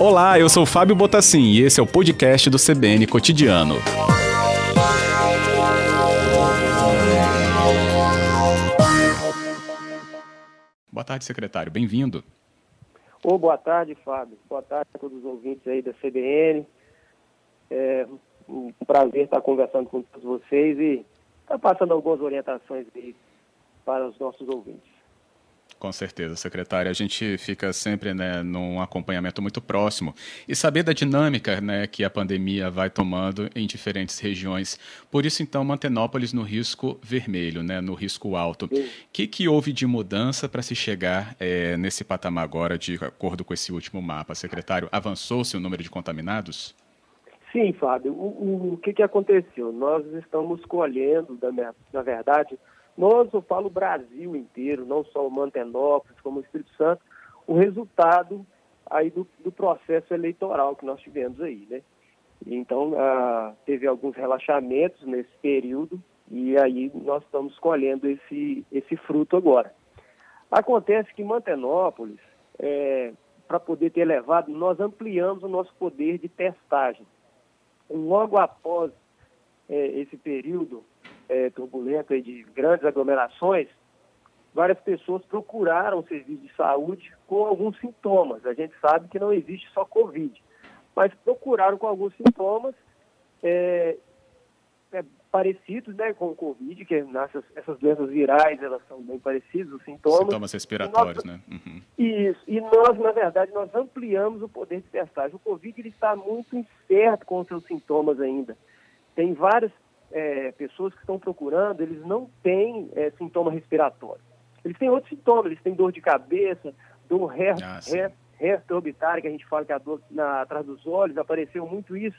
Olá, eu sou Fábio Botassin e esse é o podcast do CBN Cotidiano. Boa tarde, secretário. Bem-vindo. Oh, boa tarde, Fábio. Boa tarde a todos os ouvintes aí da CBN. É um prazer estar conversando com todos vocês e estar passando algumas orientações aí para os nossos ouvintes. Com certeza, secretária. A gente fica sempre né, num acompanhamento muito próximo e saber da dinâmica né, que a pandemia vai tomando em diferentes regiões. Por isso, então, Mantenópolis no risco vermelho, né, no risco alto. O que, que houve de mudança para se chegar é, nesse patamar agora, de acordo com esse último mapa, secretário? Avançou-se o número de contaminados? Sim, Fábio. O, o, o que, que aconteceu? Nós estamos colhendo, na verdade, nós, eu falo Brasil inteiro, não só Mantenópolis, como o Espírito Santo, o resultado aí do, do processo eleitoral que nós tivemos aí, né? Então, ah, teve alguns relaxamentos nesse período e aí nós estamos colhendo esse, esse fruto agora. Acontece que Mantenópolis, é, para poder ter elevado, nós ampliamos o nosso poder de testagem. Logo após é, esse período, é, turbulenta de grandes aglomerações, várias pessoas procuraram o serviço de saúde com alguns sintomas. A gente sabe que não existe só Covid, mas procuraram com alguns sintomas é, é, parecidos né, com o Covid, que essas, essas doenças virais, elas são bem parecidas, os sintomas. Sintomas respiratórios, nós, né? Uhum. Isso. E nós, na verdade, nós ampliamos o poder de testagem. O Covid ele está muito incerto com os seus sintomas ainda. Tem várias é, pessoas que estão procurando, eles não têm é, sintoma respiratório. Eles têm outros sintomas, eles têm dor de cabeça, dor retroorbitária, ah, que a gente fala que é a dor na, atrás dos olhos, apareceu muito isso.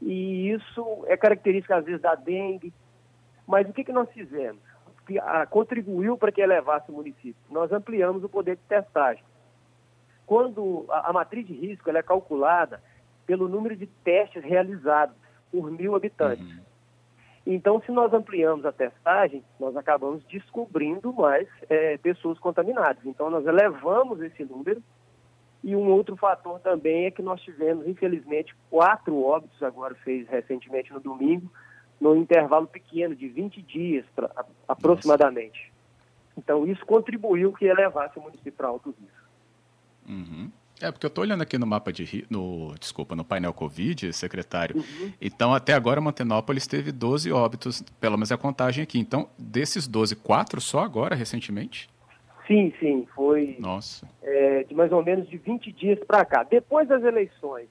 E isso é característica, às vezes, da dengue. Mas o que, que nós fizemos? Que a, contribuiu para que elevasse o município. Nós ampliamos o poder de testagem. Quando a, a matriz de risco é calculada pelo número de testes realizados por mil habitantes. Uhum. Então, se nós ampliamos a testagem, nós acabamos descobrindo mais é, pessoas contaminadas. Então, nós elevamos esse número. E um outro fator também é que nós tivemos, infelizmente, quatro óbitos, agora fez recentemente no domingo, no intervalo pequeno, de 20 dias pra, aproximadamente. Então, isso contribuiu que elevasse o município para alto risco. Uhum. É, porque eu estou olhando aqui no mapa de no, desculpa, no painel Covid, secretário. Uhum. Então, até agora, Mantenópolis teve 12 óbitos, pelo menos a contagem aqui. Então, desses 12, quatro só agora, recentemente? Sim, sim, foi Nossa. É, de mais ou menos de 20 dias para cá. Depois das eleições,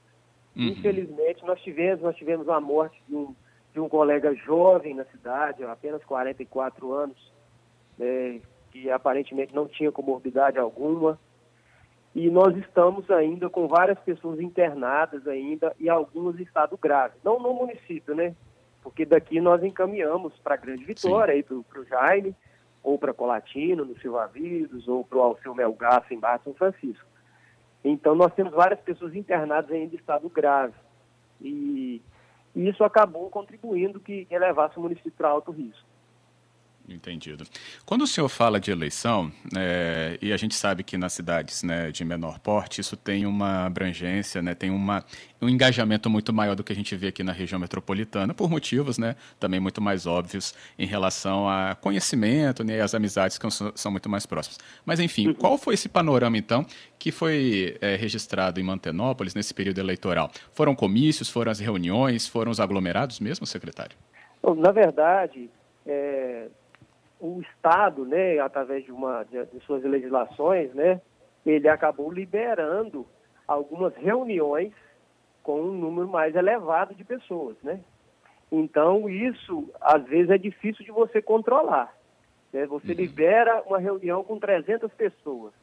uhum. infelizmente, nós tivemos, nós tivemos a morte de um, de um colega jovem na cidade, apenas 44 anos, é, que aparentemente não tinha comorbidade alguma e nós estamos ainda com várias pessoas internadas ainda e algumas em estado grave. Não no município, né? Porque daqui nós encaminhamos para a Grande Vitória, aí para o Jaime, ou para Colatino, no Silva Vidos, ou para o Alceu Melgaço, em Barra São Francisco. Então nós temos várias pessoas internadas ainda em estado grave. E, e isso acabou contribuindo que elevasse o município para alto risco. Entendido. Quando o senhor fala de eleição, é, e a gente sabe que nas cidades né, de menor porte isso tem uma abrangência, né, tem uma, um engajamento muito maior do que a gente vê aqui na região metropolitana, por motivos né, também muito mais óbvios em relação a conhecimento né, e as amizades que são, muito mais próximas. Mas, enfim, uhum. qual foi esse panorama, então, que foi é, registrado em Mantenópolis nesse período eleitoral? Foram comícios, foram as reuniões, foram os aglomerados mesmo, secretário? Na verdade, é, o Estado, né, através de, uma, de, de suas legislações, né, ele acabou liberando algumas reuniões com um número mais elevado de pessoas, né? Então, isso, às vezes, é difícil de você controlar. Né? Você uhum. libera uma reunião com 300 pessoas.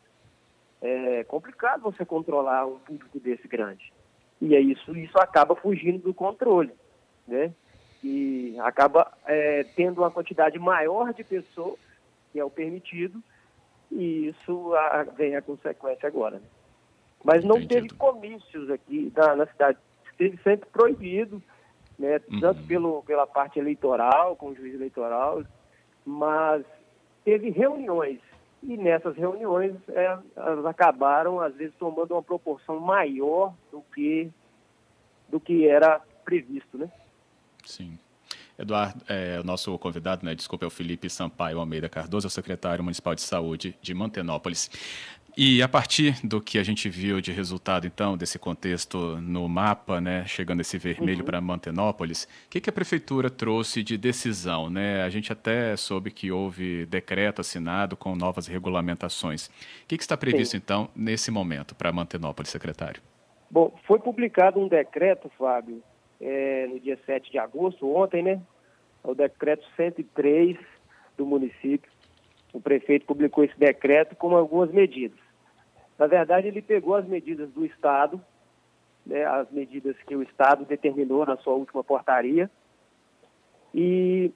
É complicado você controlar um público desse grande. E é isso, isso acaba fugindo do controle, né? Que acaba é, tendo uma quantidade maior de pessoas, que é o permitido, e isso a, vem a consequência agora. Né? Mas não Entendido. teve comícios aqui na, na cidade, esteve sempre proibido, né, uhum. tanto pelo, pela parte eleitoral, com o juiz eleitoral, mas teve reuniões e nessas reuniões é, elas acabaram, às vezes, tomando uma proporção maior do que, do que era previsto, né? Sim. Eduardo, é, o nosso convidado, né, desculpa, é o Felipe Sampaio Almeida Cardoso, é o secretário municipal de saúde de Mantenópolis. E a partir do que a gente viu de resultado, então, desse contexto no mapa, né, chegando esse vermelho uhum. para Mantenópolis, o que, que, a prefeitura trouxe de decisão? Né? A gente até soube que houve decreto assinado com novas regulamentações. O que, que está previsto, Sim. então, nesse momento para Mantenópolis, secretário? Bom, foi publicado um decreto, Fábio, é, no dia 7 de agosto, ontem, né? É o decreto 103 do município. O prefeito publicou esse decreto com algumas medidas. Na verdade, ele pegou as medidas do Estado, né, as medidas que o Estado determinou na sua última portaria, e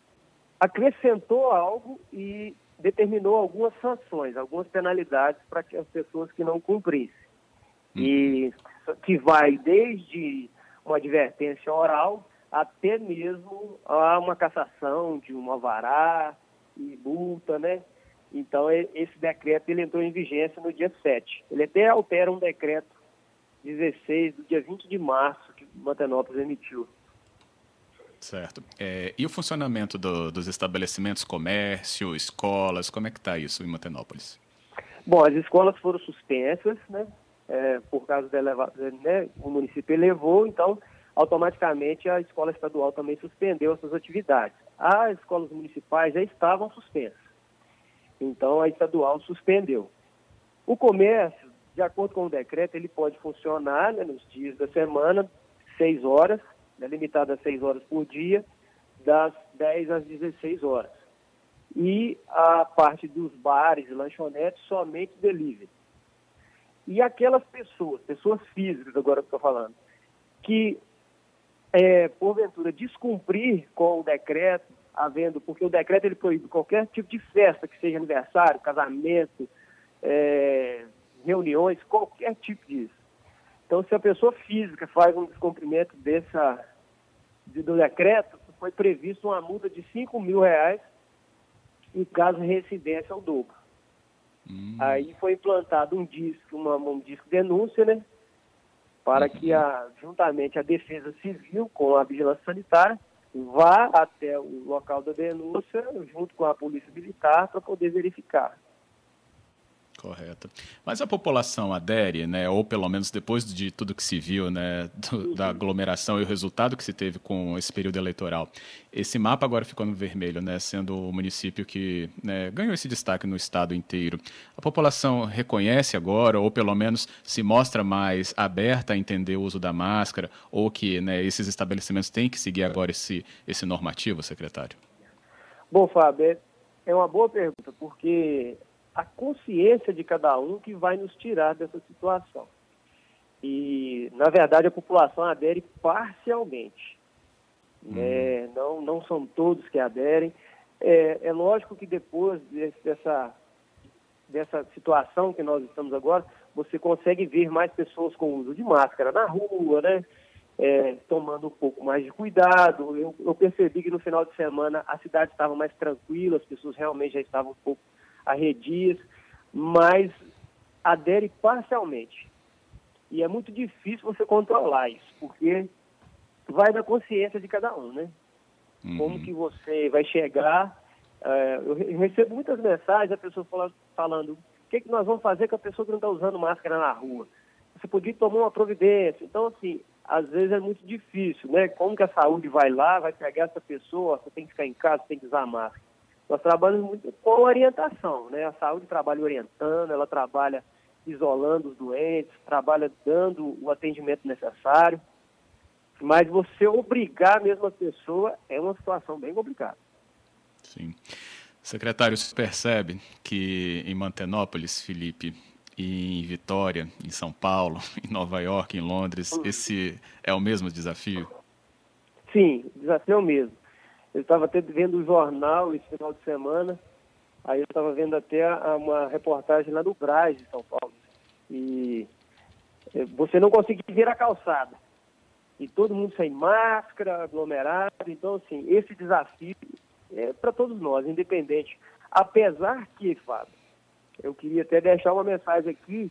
acrescentou algo e determinou algumas sanções, algumas penalidades para as pessoas que não cumprissem. Hum. E que vai desde uma advertência oral até mesmo a uma cassação de uma vará e multa, né? Então, esse decreto ele entrou em vigência no dia 7. Ele até altera um decreto 16 do dia 20 de março que Mantenópolis emitiu. Certo. É, e o funcionamento do, dos estabelecimentos, comércio, escolas, como é que está isso em Mantenópolis? Bom, as escolas foram suspensas, né? É, por causa da elevação, né? O município elevou, então automaticamente a escola estadual também suspendeu suas atividades. As escolas municipais já estavam suspensas. Então, a estadual suspendeu. O comércio, de acordo com o decreto, ele pode funcionar né, nos dias da semana, seis horas, né, limitado a seis horas por dia, das 10 às 16 horas. E a parte dos bares e lanchonetes, somente delivery. E aquelas pessoas, pessoas físicas agora que estou falando, que é, porventura descumprir com o decreto, havendo, porque o decreto ele proíbe qualquer tipo de festa, que seja aniversário, casamento, é, reuniões, qualquer tipo disso. Então, se a pessoa física faz um descumprimento dessa, do decreto, foi previsto uma multa de 5 mil reais em caso de residência ao dobro. Hum. Aí foi implantado um disco, uma, um disco denúncia, né? Para uhum. que, a, juntamente a Defesa Civil com a Vigilância Sanitária, vá até o local da denúncia junto com a polícia militar para poder verificar. Correto. Mas a população adere, né, ou pelo menos depois de tudo que se viu, né, do, da aglomeração e o resultado que se teve com esse período eleitoral. Esse mapa agora ficou no vermelho, né, sendo o município que né, ganhou esse destaque no estado inteiro. A população reconhece agora, ou pelo menos se mostra mais aberta a entender o uso da máscara, ou que né, esses estabelecimentos têm que seguir agora esse, esse normativo, secretário? Bom, Fábio, é uma boa pergunta, porque a consciência de cada um que vai nos tirar dessa situação. E, na verdade, a população adere parcialmente. Uhum. É, não, não são todos que aderem. É, é lógico que depois desse, dessa, dessa situação que nós estamos agora, você consegue ver mais pessoas com uso de máscara na rua, né? É, tomando um pouco mais de cuidado. Eu, eu, percebi que no final de semana a cidade estava mais tranquila, as pessoas realmente já estavam um pouco arredias, mas adere parcialmente. E é muito difícil você controlar isso, porque vai da consciência de cada um, né? Uhum. Como que você vai chegar. Uh, eu recebo muitas mensagens, a pessoa fala, falando, o que, que nós vamos fazer com a pessoa que não está usando máscara na rua? Você podia tomar uma providência. Então, assim, às vezes é muito difícil, né? Como que a saúde vai lá, vai pegar essa pessoa, você tem que ficar em casa, tem que usar máscara. Nós trabalhamos muito com orientação, né? A saúde trabalha orientando, ela trabalha isolando os doentes, trabalha dando o atendimento necessário. Mas você obrigar a mesma pessoa é uma situação bem complicada. Sim. Secretário, você percebe que em Mantenópolis, Felipe, em Vitória, em São Paulo, em Nova York, em Londres, esse é o mesmo desafio? Sim, o desafio é o mesmo. Eu estava até vendo o jornal esse final de semana, aí eu estava vendo até uma reportagem lá do Braz, de São Paulo. E eh, você não conseguia ver a calçada. E todo mundo sem máscara, aglomerado. Então, assim, esse desafio é para todos nós, independente. Apesar que, Fábio, eu queria até deixar uma mensagem aqui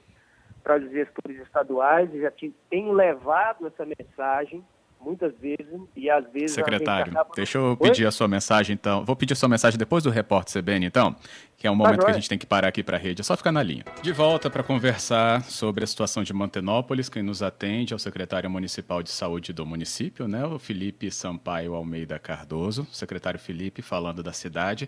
para os gestores estaduais, já tenho levado essa mensagem muitas vezes e às vezes secretário acaba... deixa eu pedir Oi? a sua mensagem então. Vou pedir a sua mensagem depois do repórter CBN então que é um momento que a gente tem que parar aqui para a rede. É só ficar na linha. De volta para conversar sobre a situação de Mantenópolis. Quem nos atende é o secretário municipal de saúde do município né? O Felipe Sampaio Almeida Cardoso. Secretário Felipe falando da cidade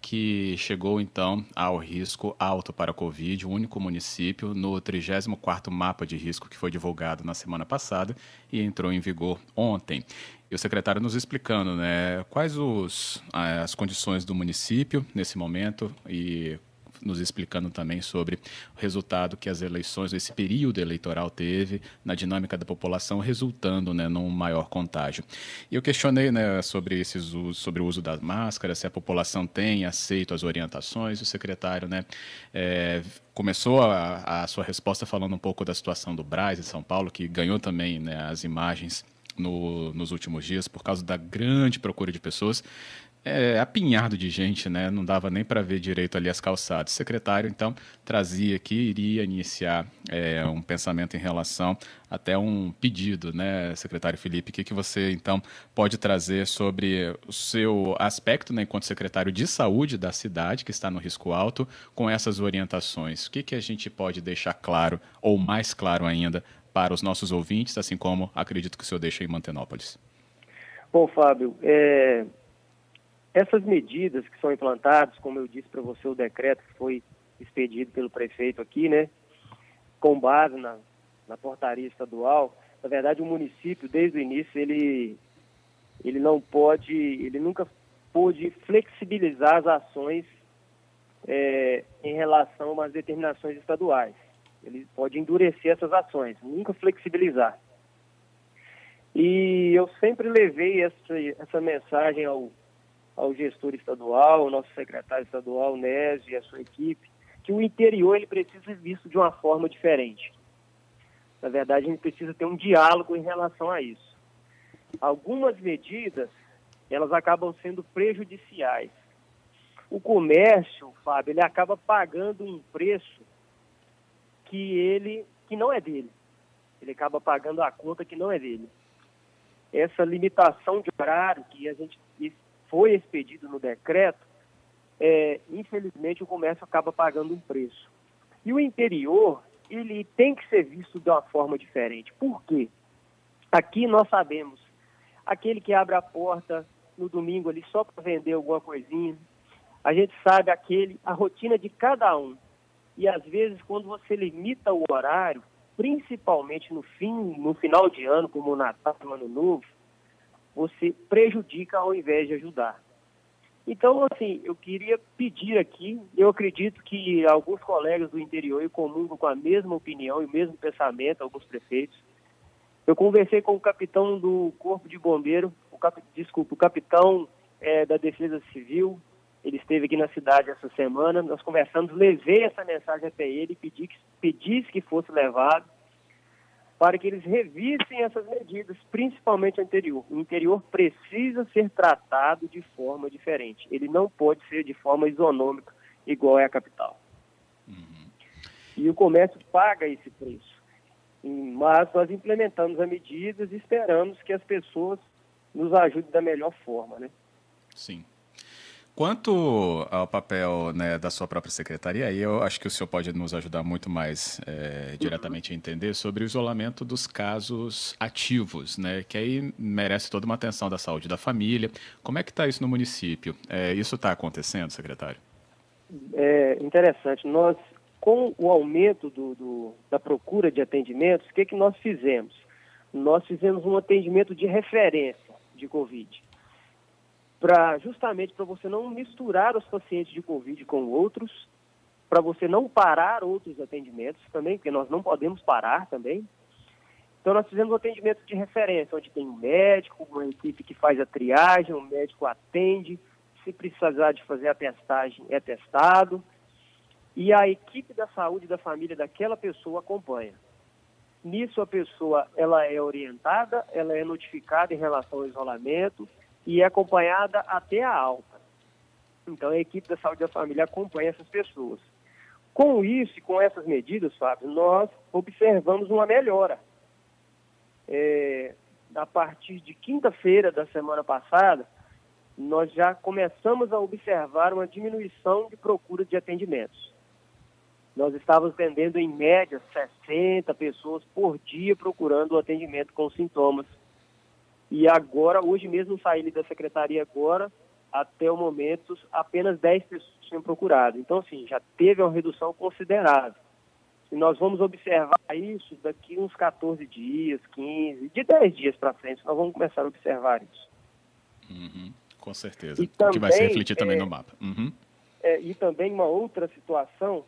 que chegou então ao risco alto para a Covid o único município no 34º mapa de risco que foi divulgado na semana passada e entrou em vigor ontem. E o secretário nos explicando né, quais os, as condições do município nesse momento e nos explicando também sobre o resultado que as eleições, esse período eleitoral teve na dinâmica da população, resultando né, num maior contágio. E eu questionei né, sobre, esses, sobre o uso das máscaras, se a população tem aceito as orientações, o secretário né, é, começou a, a, sua resposta falando um pouco da situação do Braz em São Paulo, que ganhou também né, as imagens no, nos últimos dias por causa da grande procura de pessoas. É, apinhado de gente, né? Não dava nem para ver direito ali as calçadas. O secretário, então, trazia aqui, iria iniciar é, um pensamento em relação até um pedido, né, secretário Felipe? O que, que você, então, pode trazer sobre o seu aspecto, né, enquanto secretário de saúde da cidade, que está no risco alto, com essas orientações? O que, que a gente pode deixar claro, ou mais claro ainda, para os nossos ouvintes, assim como acredito que o senhor deixa em Mantenópolis? Bom, Fábio, é, essas medidas que são implantadas, como eu disse para você, o decreto que foi expedido pelo prefeito aqui, né, com base na, na portaria estadual, na verdade o município, desde o início, ele, ele não pode, ele nunca pôde flexibilizar as ações é, em relação às determinações estaduais. Ele pode endurecer essas ações, nunca flexibilizar. E eu sempre levei essa, essa mensagem ao, ao gestor estadual, ao nosso secretário estadual, Nésio e a sua equipe, que o interior ele precisa ser visto de uma forma diferente. Na verdade, a gente precisa ter um diálogo em relação a isso. Algumas medidas, elas acabam sendo prejudiciais. O comércio, Fábio, ele acaba pagando um preço que ele que não é dele. Ele acaba pagando a conta que não é dele. Essa limitação de horário que a gente foi expedido no decreto, é, infelizmente o comércio acaba pagando um preço. E o interior, ele tem que ser visto de uma forma diferente. Por quê? Aqui nós sabemos, aquele que abre a porta no domingo ali só para vender alguma coisinha, a gente sabe aquele, a rotina de cada um. E às vezes, quando você limita o horário, principalmente no fim, no final de ano, como o Natal, o Ano Novo, você prejudica ao invés de ajudar. Então, assim, eu queria pedir aqui, eu acredito que alguns colegas do interior comungam com a mesma opinião e o mesmo pensamento, alguns prefeitos. Eu conversei com o capitão do Corpo de Bombeiro, o cap, desculpa, o capitão é, da Defesa Civil, ele esteve aqui na cidade essa semana, nós conversamos, levei essa mensagem até ele, pedi que, pedisse que fosse levado, para que eles revissem essas medidas, principalmente o interior. O interior precisa ser tratado de forma diferente. Ele não pode ser de forma isonômica, igual é a capital. Uhum. E o comércio paga esse preço. Mas nós implementamos as medidas e esperamos que as pessoas nos ajudem da melhor forma, né? Sim. Quanto ao papel né, da sua própria secretaria, aí eu acho que o senhor pode nos ajudar muito mais é, diretamente a entender sobre o isolamento dos casos ativos, né, que aí merece toda uma atenção da saúde da família. Como é que está isso no município? É, isso está acontecendo, secretário? É interessante. Nós, com o aumento do, do, da procura de atendimentos, o que, que nós fizemos? Nós fizemos um atendimento de referência de Covid para justamente para você não misturar os pacientes de Covid com outros, para você não parar outros atendimentos também, porque nós não podemos parar também. Então nós fizemos um atendimento de referência, onde tem um médico, uma equipe que faz a triagem, um médico atende, se precisar de fazer a testagem, é testado, e a equipe da saúde da família daquela pessoa acompanha. Nisso a pessoa ela é orientada, ela é notificada em relação ao isolamento, e é acompanhada até a alta. Então, a equipe da saúde da família acompanha essas pessoas. com isso e com essas medidas, Fábio, nós observamos uma melhora. É, a partir de quinta-feira da semana passada, nós já começamos a observar uma diminuição de procura de atendimentos. Nós estávamos atendendo em média 60 pessoas por dia procurando o atendimento com sintomas. E agora, hoje mesmo saí da secretaria agora, até o momento, apenas 10 pessoas tinham procurado. Então, assim, já teve uma redução considerável. E nós vamos observar isso daqui uns 14 dias, 15, de 10 dias para frente, nós vamos começar a observar isso. Uhum, com certeza. E também, que vai se refletir também é, no mapa. Uhum. É, e também uma outra situação,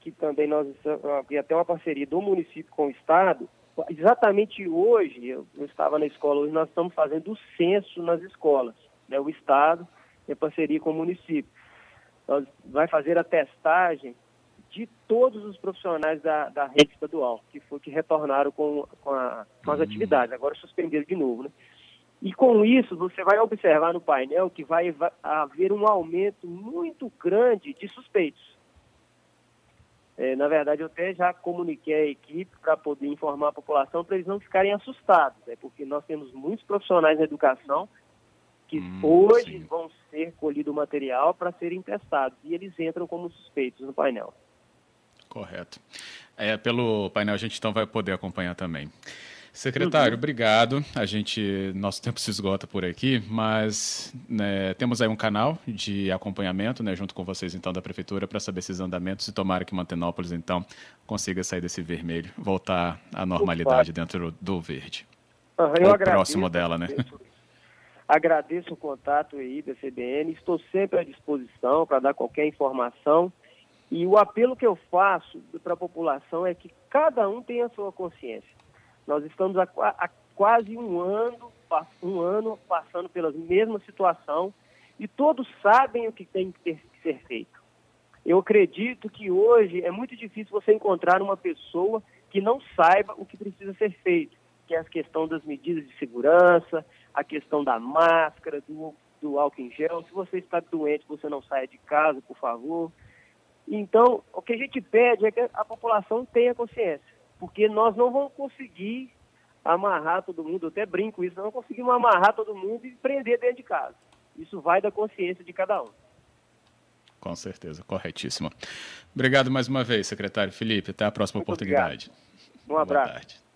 que também nós e até uma parceria do município com o Estado, exatamente hoje, eu, eu estava na escola, hoje nós estamos fazendo o censo nas escolas. Né, o Estado, em parceria com o município. Nós vai fazer a testagem de todos os profissionais da, da rede estadual, que foi que retornaram com, com, a, com as uhum. atividades, agora suspenderam de novo, né? E com isso, você vai observar no painel que vai haver um aumento muito grande de suspeitos. É, na verdade, eu até já comuniquei a equipe para poder informar a população para eles não ficarem assustados, né? porque nós temos muitos profissionais na educação que hum, hoje sim. vão ser colhido material para serem testados e eles entram como suspeitos no painel. Correto. É, pelo painel a gente então vai poder acompanhar também. Secretário, uhum. obrigado. A gente, nosso tempo se esgota por aqui, mas né, temos aí um canal de acompanhamento, né, junto com vocês então da prefeitura, para saber esses andamentos e tomara que Mantenópolis então consiga sair desse vermelho, voltar à normalidade dentro do verde. Uhum, eu Ou agradeço, próximo dela, né? Agradeço o contato aí da CBN, estou sempre à disposição para dar qualquer informação. E o apelo que eu faço para a população é que cada um tenha a sua consciência. Nós estamos há, há quase um ano, um ano passando pela mesma situação e todos sabem o que tem que, ter, que ser feito. Eu acredito que hoje é muito difícil você encontrar uma pessoa que não saiba o que precisa ser feito, que é a questão das medidas de segurança, a questão da máscara, do, do álcool em gel. Se você está doente, você não saia de casa, por favor. Então, o que a gente pede é que a população tenha consciência, porque nós não vamos conseguir amarrar todo mundo, eu até brinco isso, não conseguimos amarrar todo mundo e prender dentro de casa. Isso vai da consciência de cada um. Com certeza, corretíssimo. Obrigado mais uma vez, secretário Felipe. Até a próxima Muito oportunidade. Obrigado. Um abraço.